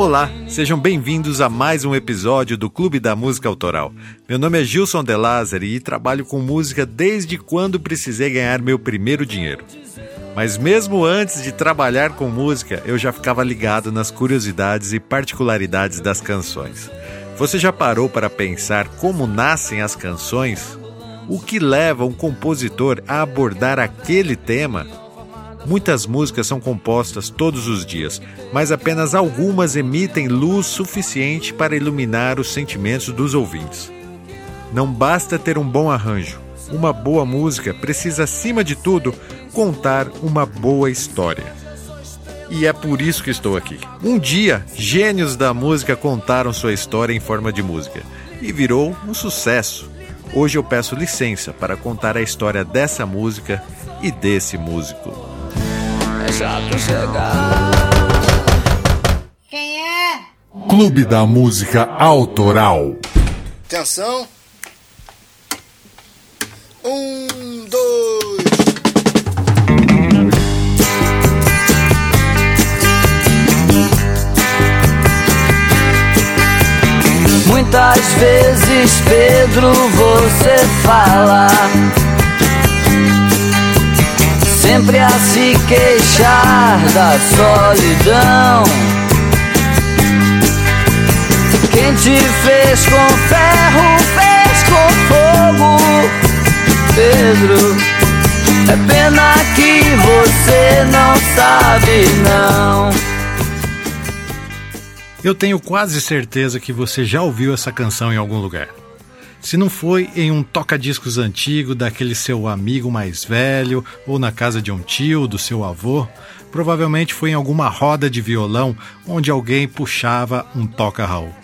Olá, sejam bem-vindos a mais um episódio do Clube da Música Autoral. Meu nome é Gilson De Lázari e trabalho com música desde quando precisei ganhar meu primeiro dinheiro. Mas mesmo antes de trabalhar com música, eu já ficava ligado nas curiosidades e particularidades das canções. Você já parou para pensar como nascem as canções? O que leva um compositor a abordar aquele tema? Muitas músicas são compostas todos os dias, mas apenas algumas emitem luz suficiente para iluminar os sentimentos dos ouvintes. Não basta ter um bom arranjo. Uma boa música precisa, acima de tudo, contar uma boa história. E é por isso que estou aqui. Um dia, gênios da música contaram sua história em forma de música e virou um sucesso. Hoje eu peço licença para contar a história dessa música e desse músico chato chegar. Quem é? Clube da Música Autoral. Atenção. Um, dois. Muitas vezes, Pedro, você fala sempre a se queixar da solidão. Quem te fez com ferro, fez com fogo, Pedro. É pena que você não sabe, não. Eu tenho quase certeza que você já ouviu essa canção em algum lugar. Se não foi em um toca-discos antigo daquele seu amigo mais velho, ou na casa de um tio, do seu avô, provavelmente foi em alguma roda de violão onde alguém puxava um toca-Raul.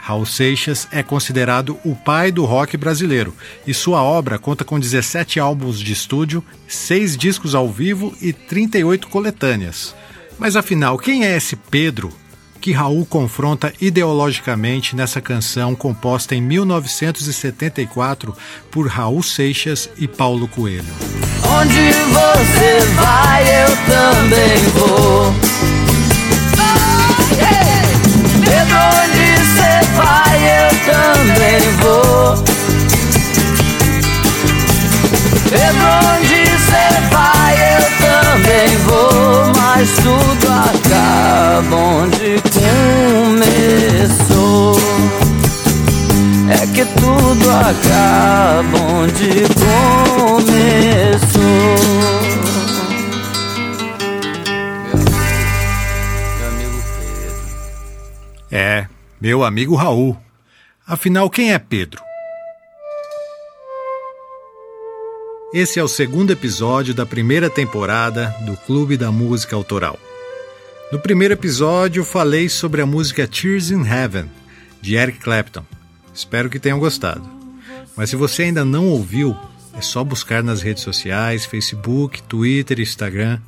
Raul Seixas é considerado o pai do rock brasileiro e sua obra conta com 17 álbuns de estúdio, 6 discos ao vivo e 38 coletâneas. Mas afinal, quem é esse Pedro que Raul confronta ideologicamente nessa canção composta em 1974 por Raul Seixas e Paulo Coelho. Onde você vai, eu também vou. Pedro, onde você vai, eu também vou. Pedro, onde você vai, eu também vou. Mas tudo acaba onde começou. É que tudo acaba onde começou. Meu amigo Pedro. É, meu amigo Raul. Afinal, quem é Pedro? Esse é o segundo episódio da primeira temporada do Clube da Música Autoral. No primeiro episódio, falei sobre a música Tears in Heaven, de Eric Clapton. Espero que tenham gostado. Mas se você ainda não ouviu, é só buscar nas redes sociais, Facebook, Twitter, Instagram.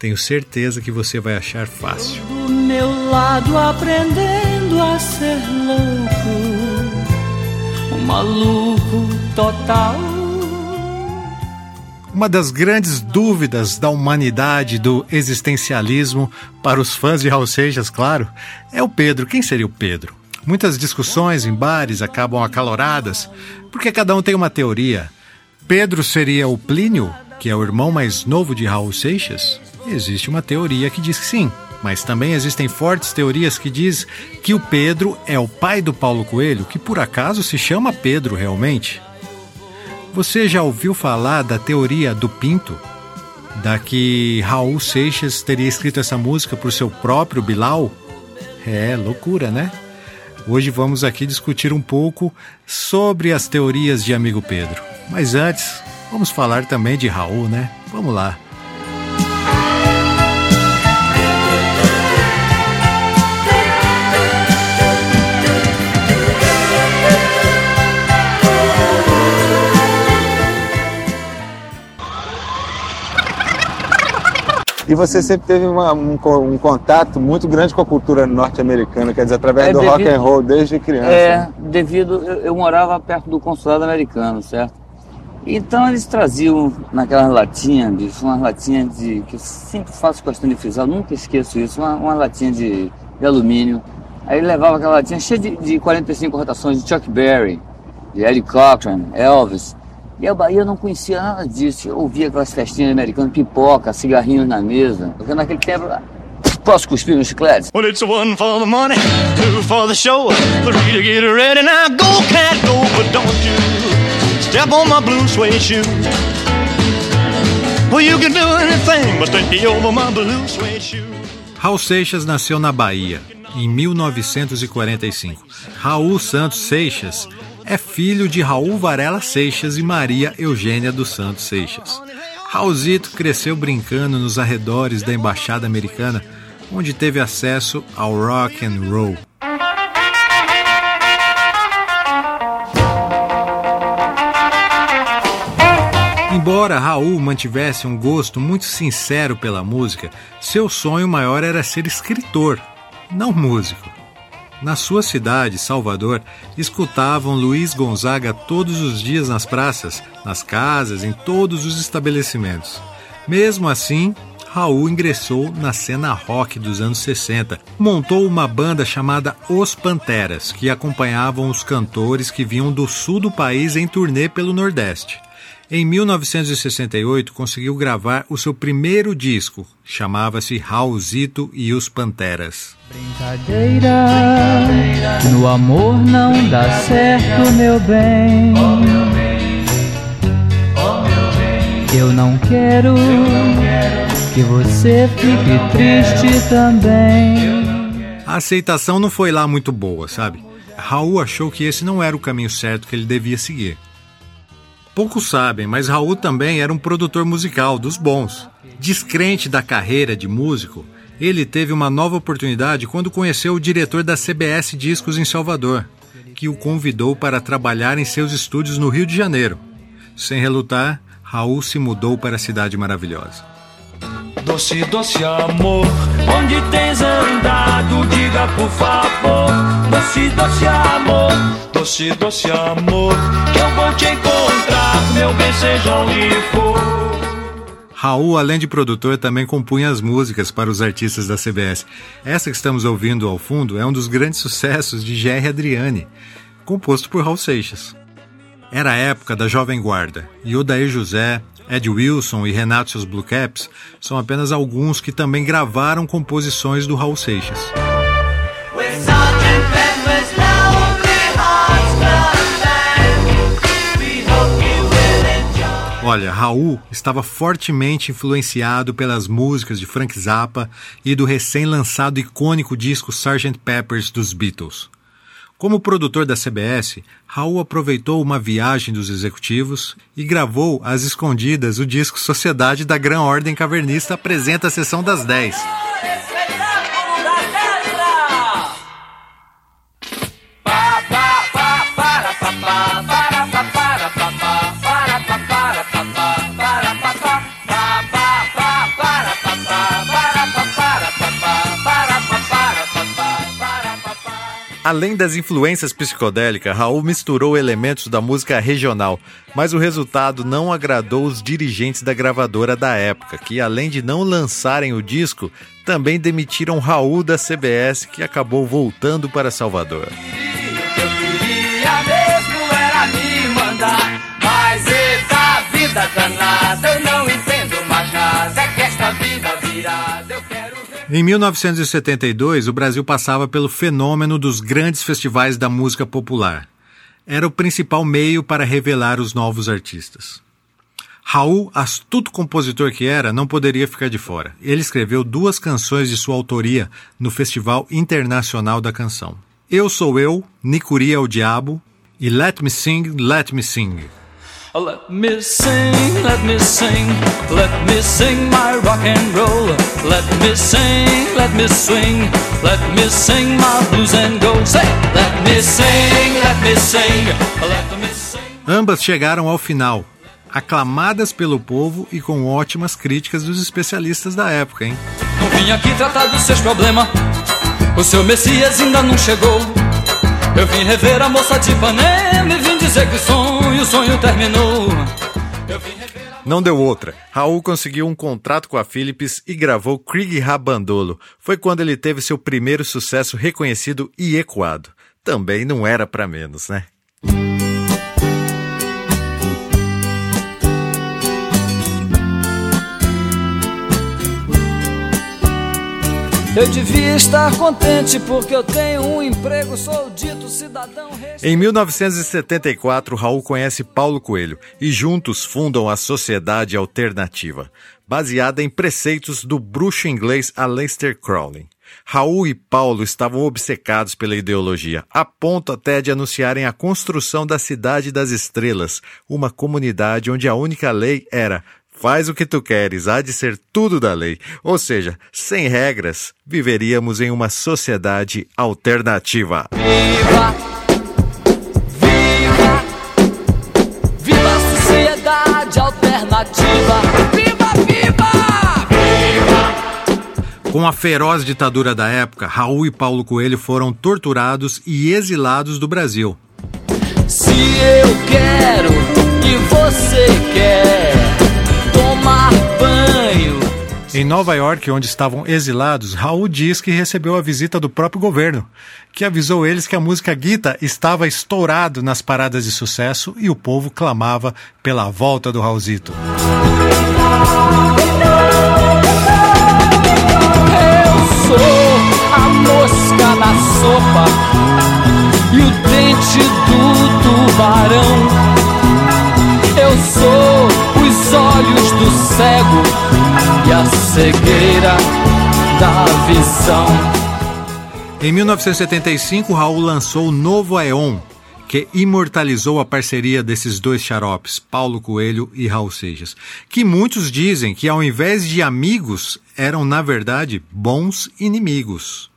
Tenho certeza que você vai achar fácil. Do meu lado aprendendo a ser louco, um maluco total uma das grandes dúvidas da humanidade do existencialismo para os fãs de Raul Seixas, claro, é o Pedro. Quem seria o Pedro? Muitas discussões em bares acabam acaloradas porque cada um tem uma teoria. Pedro seria o Plínio, que é o irmão mais novo de Raul Seixas? Existe uma teoria que diz que sim. Mas também existem fortes teorias que diz que o Pedro é o pai do Paulo Coelho, que por acaso se chama Pedro realmente. Você já ouviu falar da teoria do Pinto? Da que Raul Seixas teria escrito essa música por seu próprio Bilal? É, loucura, né? Hoje vamos aqui discutir um pouco sobre as teorias de Amigo Pedro. Mas antes, vamos falar também de Raul, né? Vamos lá. E você sempre teve uma, um, um, contato muito grande com a cultura norte-americana, quer dizer, através é, do devido, rock and roll desde criança. É, devido eu, eu, morava perto do consulado americano, certo? Então eles traziam naquelas latinhas, bicho, umas latinhas de que eu sempre faço questão de frisar, nunca esqueço isso, uma, uma latinha de, de, alumínio. Aí levava aquela latinha cheia de, de 45 rotações de Chuck Berry, de Eddie Cochran, Elvis. E a Bahia não conhecia nada disso. Eu ouvia aquelas festinhas americanas, pipoca, cigarrinhos na mesa. Porque naquele tempo Posso cuspir no chiclete? Well, it's one for the money, two for the show, three to get ready. Now go, cat, go, but don't you step on my blue suede shoe. Well, you can do anything, but stay over my blue suede shoe. Raul Seixas nasceu na Bahia em 1945. Raul Santos Seixas é filho de Raul Varela Seixas e Maria Eugênia dos Santos Seixas. Raulzito cresceu brincando nos arredores da Embaixada Americana, onde teve acesso ao rock and roll. Embora Raul mantivesse um gosto muito sincero pela música, seu sonho maior era ser escritor, não músico. Na sua cidade, Salvador, escutavam Luiz Gonzaga todos os dias nas praças, nas casas, em todos os estabelecimentos. Mesmo assim, Raul ingressou na cena rock dos anos 60. Montou uma banda chamada Os Panteras, que acompanhavam os cantores que vinham do sul do país em turnê pelo Nordeste. Em 1968, conseguiu gravar o seu primeiro disco, chamava-se Raulzito e os Panteras. Brincadeira, Brincadeira, no amor não dá certo, meu bem. Oh, meu bem, oh, meu bem. Eu não quero, Eu não quero que você fique triste também. A aceitação não foi lá muito boa, sabe? Raul achou que esse não era o caminho certo que ele devia seguir. Poucos sabem, mas Raul também era um produtor musical dos bons. Descrente da carreira de músico, ele teve uma nova oportunidade quando conheceu o diretor da CBS Discos em Salvador, que o convidou para trabalhar em seus estúdios no Rio de Janeiro. Sem relutar, Raul se mudou para a cidade maravilhosa. Doce, doce amor, onde tens andado? Diga por favor. Doce, doce amor, doce, doce amor, que eu vou te encontrar, meu bem, seja onde for. Raul, além de produtor, também compunha as músicas para os artistas da CBS. Essa que estamos ouvindo ao fundo é um dos grandes sucessos de Jerry Adriani, composto por Raul Seixas. Era a época da Jovem Guarda, e Odair José, Ed Wilson e Renato seus Blue Caps são apenas alguns que também gravaram composições do Raul Seixas. Olha, Raul estava fortemente influenciado pelas músicas de Frank Zappa e do recém-lançado icônico disco Sgt. Peppers dos Beatles. Como produtor da CBS, Raul aproveitou uma viagem dos executivos e gravou às escondidas o disco Sociedade da Gran Ordem Cavernista apresenta a sessão das 10. Além das influências psicodélicas, Raul misturou elementos da música regional, mas o resultado não agradou os dirigentes da gravadora da época, que além de não lançarem o disco, também demitiram Raul da CBS, que acabou voltando para Salvador. Em 1972, o Brasil passava pelo fenômeno dos grandes festivais da música popular. Era o principal meio para revelar os novos artistas. Raul, astuto compositor que era, não poderia ficar de fora. Ele escreveu duas canções de sua autoria no Festival Internacional da Canção. Eu Sou Eu, Nicuri é o Diabo e Let Me Sing, Let Me Sing. Let me sing, let me sing, let me sing my rock and roll. Let me sing, let me swing, let me sing my blues and gold. Say, let me sing, let me sing, let me sing. Ambas chegaram ao final, aclamadas pelo povo e com ótimas críticas dos especialistas da época, hein? Não vim aqui tratar dos seus problemas, o seu Messias ainda não chegou. Eu vim rever a moça de Ipanema e vim dizer que o sonho, o sonho terminou. Não deu outra. Raul conseguiu um contrato com a Philips e gravou Krieg Rabandolo. Foi quando ele teve seu primeiro sucesso reconhecido e ecoado. Também não era para menos, né? Eu devia estar contente porque eu tenho um emprego, sou dito cidadão. Em 1974, Raul conhece Paulo Coelho e juntos fundam a Sociedade Alternativa, baseada em preceitos do bruxo inglês Aleister Crowley. Raul e Paulo estavam obcecados pela ideologia, a ponto até de anunciarem a construção da Cidade das Estrelas, uma comunidade onde a única lei era Faz o que tu queres, há de ser tudo da lei. Ou seja, sem regras, viveríamos em uma sociedade alternativa. Viva! Viva! Viva a sociedade alternativa! Viva, viva! Viva! Com a feroz ditadura da época, Raul e Paulo Coelho foram torturados e exilados do Brasil. Se eu quero e você quer tomar banho. Em Nova York, onde estavam exilados, Raul diz que recebeu a visita do próprio governo, que avisou eles que a música Guita estava estourado nas paradas de sucesso e o povo clamava pela volta do Raulzito. Eu sou a mosca na sopa e o dente do tubarão. Cegueira da visão. Em 1975, Raul lançou o Novo Aeon, que imortalizou a parceria desses dois xaropes, Paulo Coelho e Raul Seixas, que muitos dizem que ao invés de amigos, eram na verdade bons inimigos.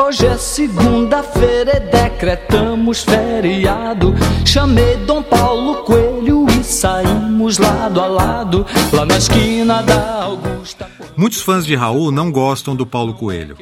Hoje é segunda-feira e decretamos feriado. Chamei Dom Paulo Coelho e saímos lado a lado, lá na esquina da Augusta. Muitos fãs de Raul não gostam do Paulo Coelho.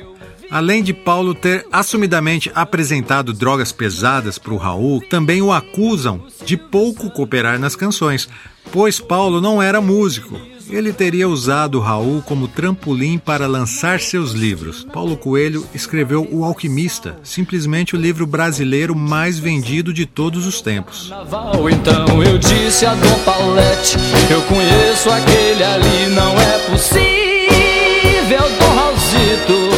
Além de Paulo ter assumidamente apresentado drogas pesadas para o Raul, também o acusam de pouco cooperar nas canções, pois Paulo não era músico. Ele teria usado Raul como trampolim para lançar seus livros. Paulo Coelho escreveu O Alquimista, simplesmente o livro brasileiro mais vendido de todos os tempos. Então eu disse a Dom Paulette: Eu conheço aquele ali, não é possível, Dom Raulzito.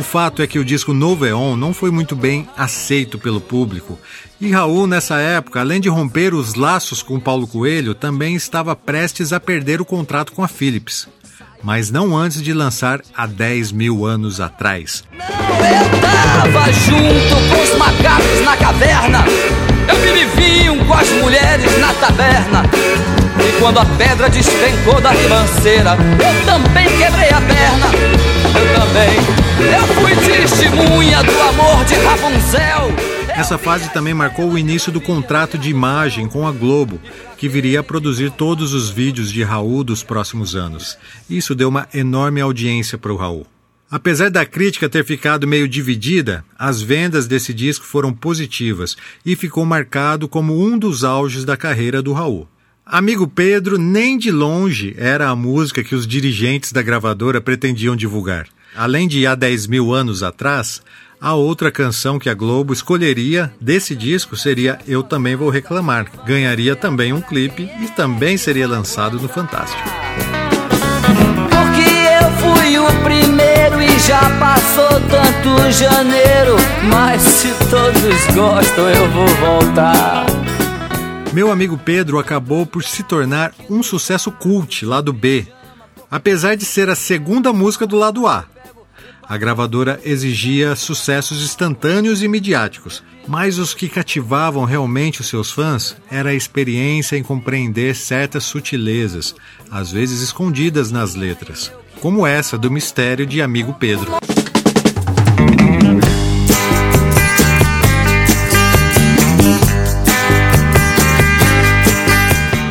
O fato é que o disco Novo Eon não foi muito bem aceito pelo público. E Raul, nessa época, além de romper os laços com Paulo Coelho, também estava prestes a perder o contrato com a Philips. Mas não antes de lançar há 10 mil anos atrás. Eu tava junto com os macacos na caverna. Eu me vinho com as mulheres na taberna. E quando a pedra despencou da ribanceira, eu também quebrei a perna. Eu também. Eu fui testemunha do amor de Rapunzel. Essa fase também marcou o início do contrato de imagem com a Globo, que viria a produzir todos os vídeos de Raul dos próximos anos. Isso deu uma enorme audiência para o Raul. Apesar da crítica ter ficado meio dividida, as vendas desse disco foram positivas e ficou marcado como um dos auges da carreira do Raul. Amigo Pedro nem de longe era a música que os dirigentes da gravadora pretendiam divulgar. Além de há 10 mil anos atrás, a outra canção que a Globo escolheria desse disco seria Eu Também Vou Reclamar. Ganharia também um clipe e também seria lançado no Fantástico. Porque eu fui o primeiro Já passou tanto janeiro, mas se todos gostam, eu vou voltar. Meu amigo Pedro acabou por se tornar um sucesso cult lá do B, apesar de ser a segunda música do lado A. A gravadora exigia sucessos instantâneos e midiáticos, mas os que cativavam realmente os seus fãs era a experiência em compreender certas sutilezas, às vezes escondidas nas letras, como essa do mistério de Amigo Pedro.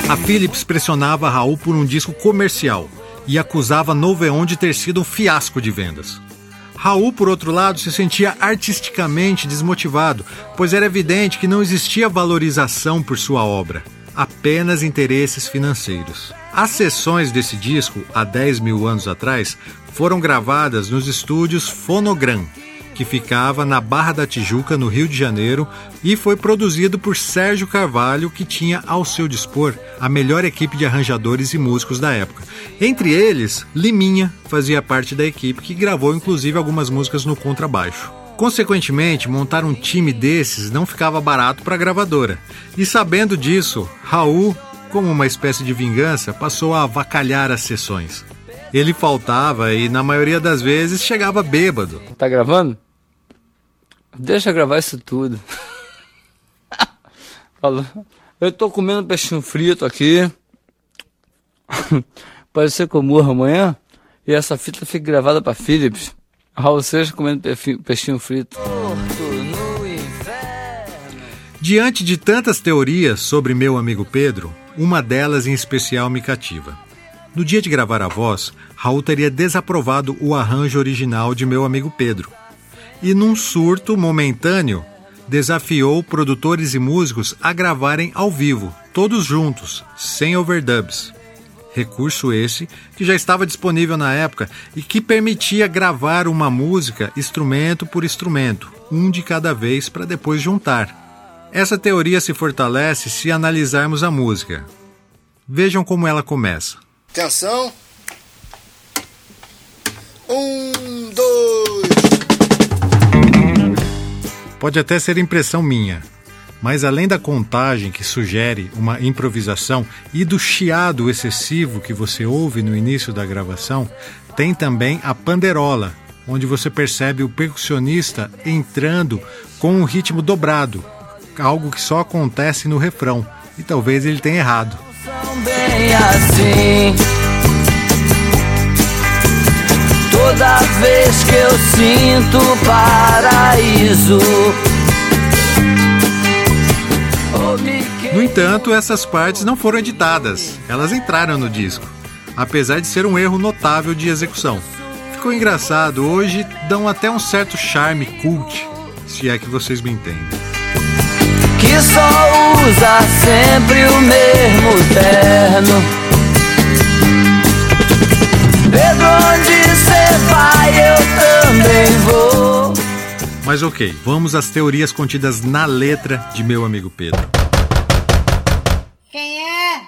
A Philips pressionava Raul por um disco comercial e acusava Noveon de ter sido um fiasco de vendas. Raul, por outro lado, se sentia artisticamente desmotivado, pois era evidente que não existia valorização por sua obra, apenas interesses financeiros. As sessões desse disco, há 10 mil anos atrás, foram gravadas nos estúdios Fonogram, que ficava na Barra da Tijuca, no Rio de Janeiro, e foi produzido por Sérgio Carvalho, que tinha ao seu dispor a melhor equipe de arranjadores e músicos da época. Entre eles, Liminha fazia parte da equipe, que gravou inclusive algumas músicas no contrabaixo. Consequentemente, montar um time desses não ficava barato para a gravadora. E sabendo disso, Raul, como uma espécie de vingança, passou a avacalhar as sessões. Ele faltava e, na maioria das vezes, chegava bêbado. Tá gravando? Deixa gravar isso tudo. Falou. Eu tô comendo peixinho frito aqui. Pode ser que eu morra amanhã. E essa fita fique gravada pra Philips. Raul Seixas comendo peixinho frito. Diante de tantas teorias sobre meu amigo Pedro, uma delas em especial me cativa. No dia de gravar a voz, Raul teria desaprovado o arranjo original de meu amigo Pedro e, num surto momentâneo, desafiou produtores e músicos a gravarem ao vivo, todos juntos, sem overdubs. Recurso esse que já estava disponível na época e que permitia gravar uma música instrumento por instrumento, um de cada vez para depois juntar. Essa teoria se fortalece se analisarmos a música. Vejam como ela começa. Atenção. Um, dois. Pode até ser impressão minha, mas além da contagem que sugere uma improvisação e do chiado excessivo que você ouve no início da gravação, tem também a panderola, onde você percebe o percussionista entrando com um ritmo dobrado, algo que só acontece no refrão, e talvez ele tenha errado. Toda vez que eu sinto paraíso. No entanto, essas partes não foram editadas, elas entraram no disco, apesar de ser um erro notável de execução. Ficou engraçado, hoje dão até um certo charme cult, se é que vocês me entendem. Que só usa sempre o mesmo terno. Pedro, onde cê vai, eu também vou. Mas ok, vamos às teorias contidas na letra de meu amigo Pedro. Quem é?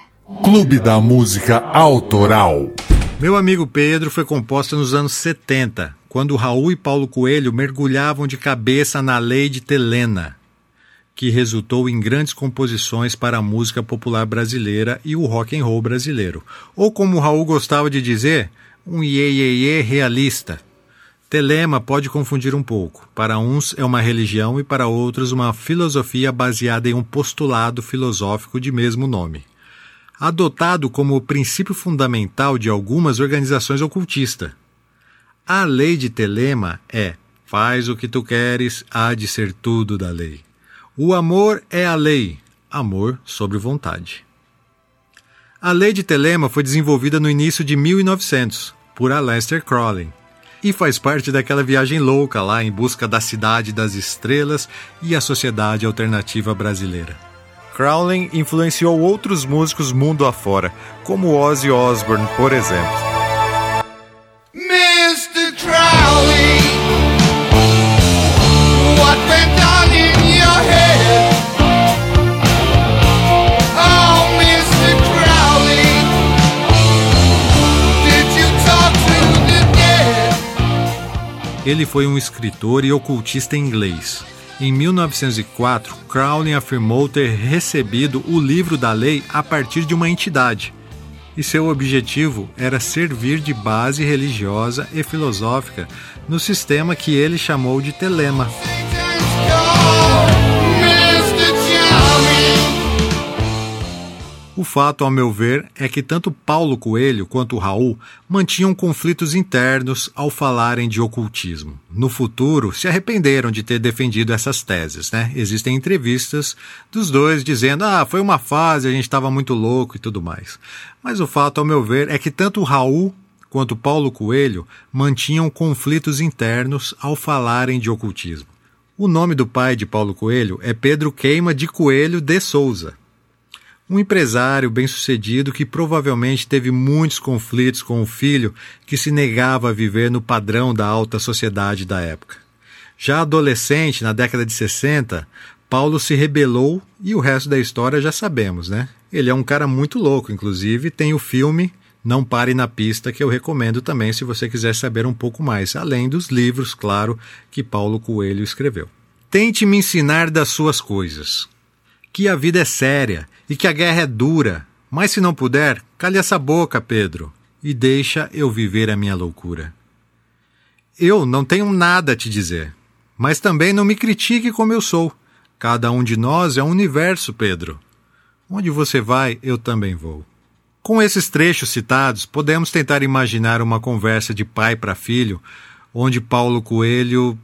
Clube da Música Autoral. Meu amigo Pedro foi composta nos anos 70, quando Raul e Paulo Coelho mergulhavam de cabeça na lei de Telena, que resultou em grandes composições para a música popular brasileira e o rock and roll brasileiro. Ou como Raul gostava de dizer, um iê, realista. Telema pode confundir um pouco. Para uns é uma religião e para outros uma filosofia baseada em um postulado filosófico de mesmo nome. Adotado como princípio fundamental de algumas organizações ocultistas. A lei de Telema é: faz o que tu queres, há de ser tudo da lei. O amor é a lei, amor sobre vontade. A lei de Telema foi desenvolvida no início de 1900 por Aleister Crowley e faz parte daquela viagem louca lá em busca da cidade das estrelas e a sociedade alternativa brasileira. Crowley influenciou outros músicos mundo afora, como Ozzy Osbourne, por exemplo. Mr. Ele foi um escritor e ocultista inglês. Em 1904, Crowley afirmou ter recebido o livro da lei a partir de uma entidade, e seu objetivo era servir de base religiosa e filosófica no sistema que ele chamou de telema. O fato, ao meu ver, é que tanto Paulo Coelho quanto Raul mantinham conflitos internos ao falarem de ocultismo. No futuro, se arrependeram de ter defendido essas teses, né? Existem entrevistas dos dois dizendo: "Ah, foi uma fase, a gente estava muito louco e tudo mais". Mas o fato, ao meu ver, é que tanto Raul quanto Paulo Coelho mantinham conflitos internos ao falarem de ocultismo. O nome do pai de Paulo Coelho é Pedro Queima de Coelho de Souza um empresário bem-sucedido que provavelmente teve muitos conflitos com o filho que se negava a viver no padrão da alta sociedade da época. Já adolescente, na década de 60, Paulo se rebelou e o resto da história já sabemos, né? Ele é um cara muito louco, inclusive tem o filme Não Pare na Pista que eu recomendo também se você quiser saber um pouco mais, além dos livros, claro, que Paulo Coelho escreveu. Tente me ensinar das suas coisas. Que a vida é séria e que a guerra é dura. Mas se não puder, cale essa boca, Pedro, e deixa eu viver a minha loucura. Eu não tenho nada a te dizer, mas também não me critique como eu sou. Cada um de nós é um universo, Pedro. Onde você vai, eu também vou. Com esses trechos citados, podemos tentar imaginar uma conversa de pai para filho, onde Paulo Coelho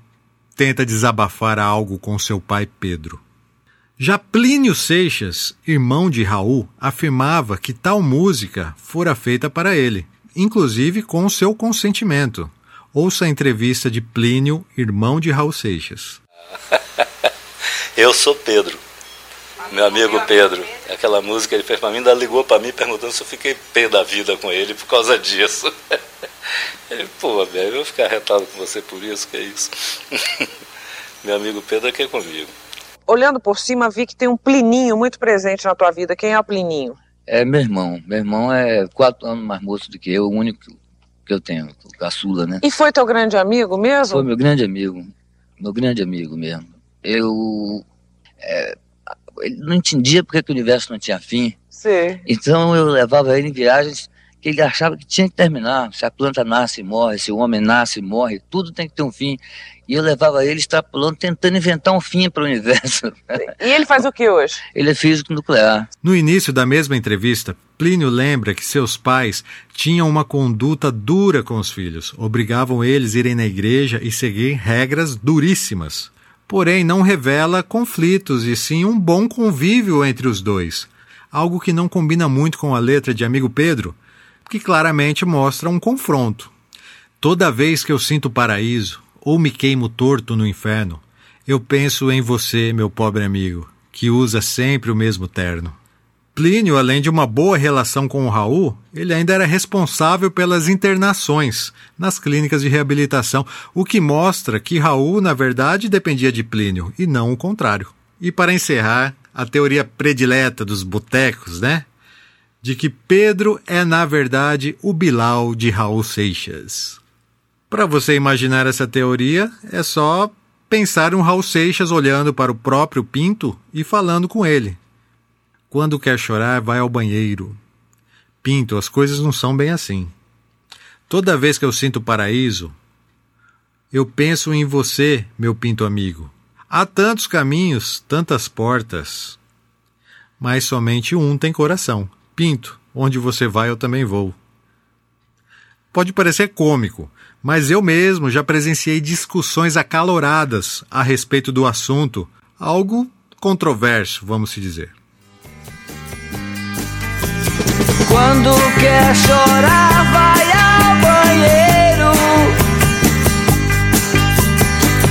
tenta desabafar algo com seu pai Pedro. Já Plínio Seixas, irmão de Raul, afirmava que tal música fora feita para ele, inclusive com seu consentimento. Ouça a entrevista de Plínio, irmão de Raul Seixas. Eu sou Pedro, meu amigo Pedro. Aquela música ele fez para mim, ainda ligou para mim perguntando se eu fiquei pé da vida com ele por causa disso. Ele, pô, velho, eu vou ficar retado com você por isso, que é isso. Meu amigo Pedro aqui é comigo olhando por cima, vi que tem um Plininho muito presente na tua vida. Quem é o Plininho? É meu irmão. Meu irmão é quatro anos mais moço do que eu, o único que eu tenho, o caçula, né? E foi teu grande amigo mesmo? Foi meu grande amigo. Meu grande amigo mesmo. Eu. É, ele não entendia porque que o universo não tinha fim. Sim. Então eu levava ele em viagens que ele achava que tinha que terminar. Se a planta nasce e morre, se o homem nasce e morre, tudo tem que ter um fim. E eu levava ele extrapolando, tentando inventar um fim para o universo. E ele faz o que hoje? Ele é físico nuclear. No início da mesma entrevista, Plínio lembra que seus pais tinham uma conduta dura com os filhos, obrigavam eles a irem na igreja e seguir regras duríssimas. Porém, não revela conflitos e sim um bom convívio entre os dois. Algo que não combina muito com a letra de Amigo Pedro, que claramente mostra um confronto. Toda vez que eu sinto o paraíso ou me queimo torto no inferno, eu penso em você, meu pobre amigo, que usa sempre o mesmo terno. Plínio, além de uma boa relação com o Raul, ele ainda era responsável pelas internações nas clínicas de reabilitação, o que mostra que Raul, na verdade, dependia de Plínio e não o contrário. E para encerrar, a teoria predileta dos botecos, né? De que Pedro é, na verdade, o Bilal de Raul Seixas. Para você imaginar essa teoria, é só pensar um Raul Seixas olhando para o próprio Pinto e falando com ele. Quando quer chorar, vai ao banheiro. Pinto, as coisas não são bem assim. Toda vez que eu sinto paraíso, eu penso em você, meu Pinto amigo. Há tantos caminhos, tantas portas, mas somente um tem coração. Pinto, onde você vai eu também vou. Pode parecer cômico, mas eu mesmo já presenciei discussões acaloradas a respeito do assunto, algo controverso, vamos se dizer. Quando quer chorar, vai ao banheiro.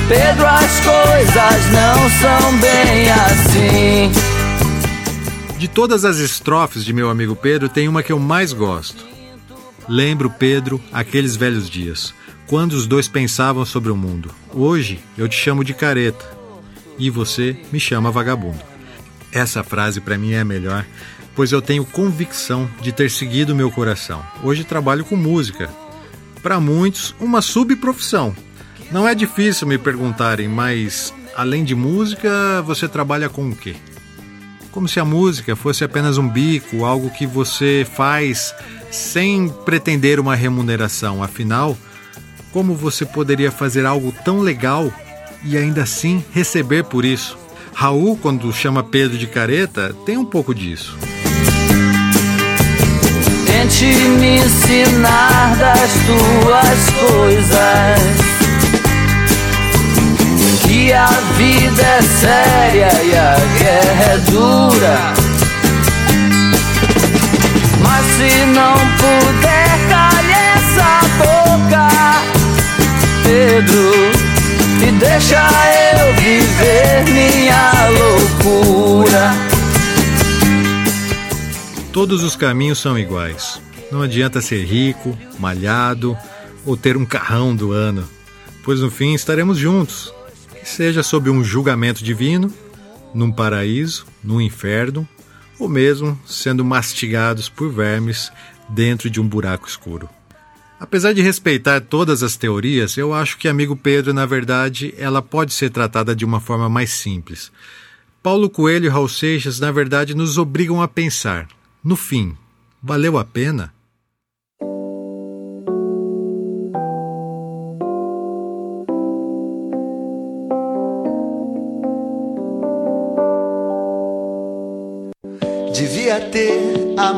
Pedro, as coisas não são bem assim. De todas as estrofes de meu amigo Pedro, tem uma que eu mais gosto. Lembro, Pedro, aqueles velhos dias, quando os dois pensavam sobre o mundo. Hoje eu te chamo de careta e você me chama vagabundo. Essa frase para mim é a melhor, pois eu tenho convicção de ter seguido meu coração. Hoje trabalho com música. Para muitos, uma subprofissão, Não é difícil me perguntarem, mas além de música, você trabalha com o quê? Como se a música fosse apenas um bico, algo que você faz sem pretender uma remuneração. Afinal, como você poderia fazer algo tão legal e ainda assim receber por isso? Raul, quando chama Pedro de careta, tem um pouco disso. Tente me ensinar das tuas coisas. Vida é séria e a guerra é dura. Mas se não puder, calhe essa boca, Pedro, e deixa eu viver minha loucura. Todos os caminhos são iguais. Não adianta ser rico, malhado ou ter um carrão do ano, pois no fim estaremos juntos, seja sob um julgamento divino, num paraíso, num inferno, ou mesmo sendo mastigados por vermes dentro de um buraco escuro. Apesar de respeitar todas as teorias, eu acho que amigo Pedro, na verdade, ela pode ser tratada de uma forma mais simples. Paulo Coelho e Raul Seixas, na verdade, nos obrigam a pensar: no fim, valeu a pena?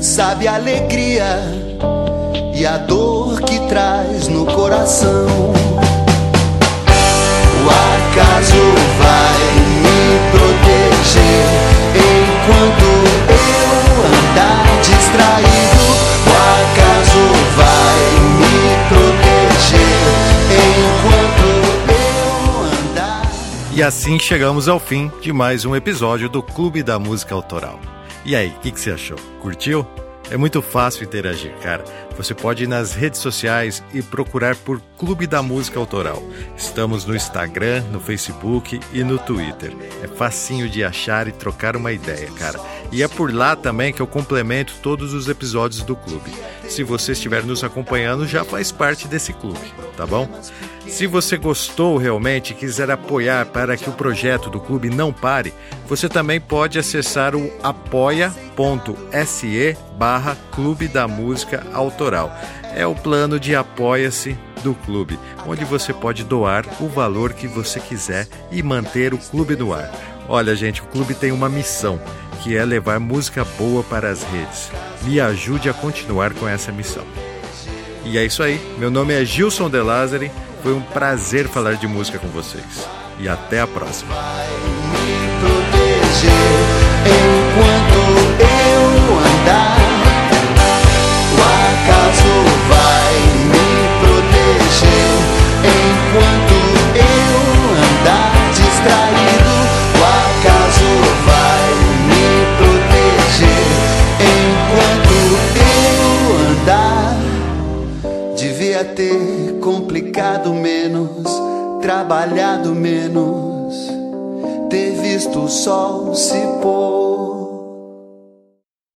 sabe a alegria e a dor que traz no coração. O acaso vai me proteger enquanto eu andar distraído. O acaso vai me proteger enquanto eu andar. E assim chegamos ao fim de mais um episódio do Clube da Música Autoral. E aí, o que, que você achou? Curtiu? É muito fácil interagir, cara. Você pode ir nas redes sociais e procurar por Clube da Música Autoral. Estamos no Instagram, no Facebook e no Twitter. É facinho de achar e trocar uma ideia, cara. E é por lá também que eu complemento todos os episódios do clube. Se você estiver nos acompanhando, já faz parte desse clube, tá bom? Se você gostou realmente e quiser apoiar para que o projeto do clube não pare, você também pode acessar o apoia.se barra Clube da Música Autoral. É o plano de apoia-se do clube, onde você pode doar o valor que você quiser e manter o clube no ar. Olha, gente, o clube tem uma missão, que é levar música boa para as redes. Me ajude a continuar com essa missão. E é isso aí. Meu nome é Gilson De Lázari. Foi um prazer falar de música com vocês. E até a próxima. enquanto eu andar. O acaso trabalhado menos ter visto o sol se pôr.